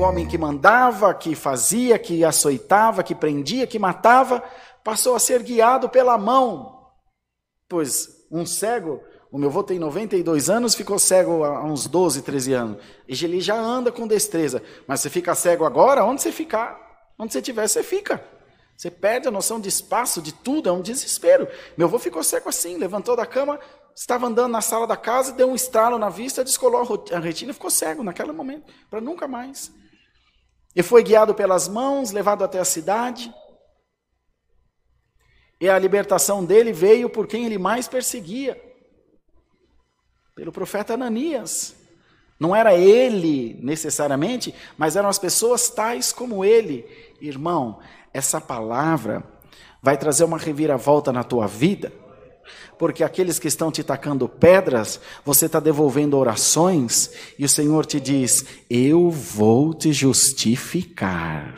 homem que mandava, que fazia, que açoitava, que prendia, que matava, passou a ser guiado pela mão. Pois um cego, o meu avô tem 92 anos, ficou cego há uns 12, 13 anos. E ele já anda com destreza. Mas você fica cego agora, onde você ficar? Onde você estiver, você fica. Você perde a noção de espaço, de tudo, é um desespero. Meu avô ficou cego assim, levantou da cama, estava andando na sala da casa, deu um estralo na vista, descolou a retina e ficou cego naquele momento, para nunca mais. E foi guiado pelas mãos, levado até a cidade. E a libertação dele veio por quem ele mais perseguia pelo profeta Ananias. Não era ele necessariamente, mas eram as pessoas tais como ele. Irmão, essa palavra vai trazer uma reviravolta na tua vida porque aqueles que estão te tacando pedras, você está devolvendo orações, e o Senhor te diz: Eu vou te justificar.